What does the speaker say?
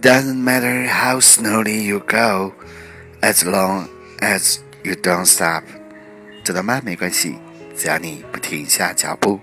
doesn't matter how slowly you go, as long as you don't stop。知道吗？没关系，只要你不停下脚步。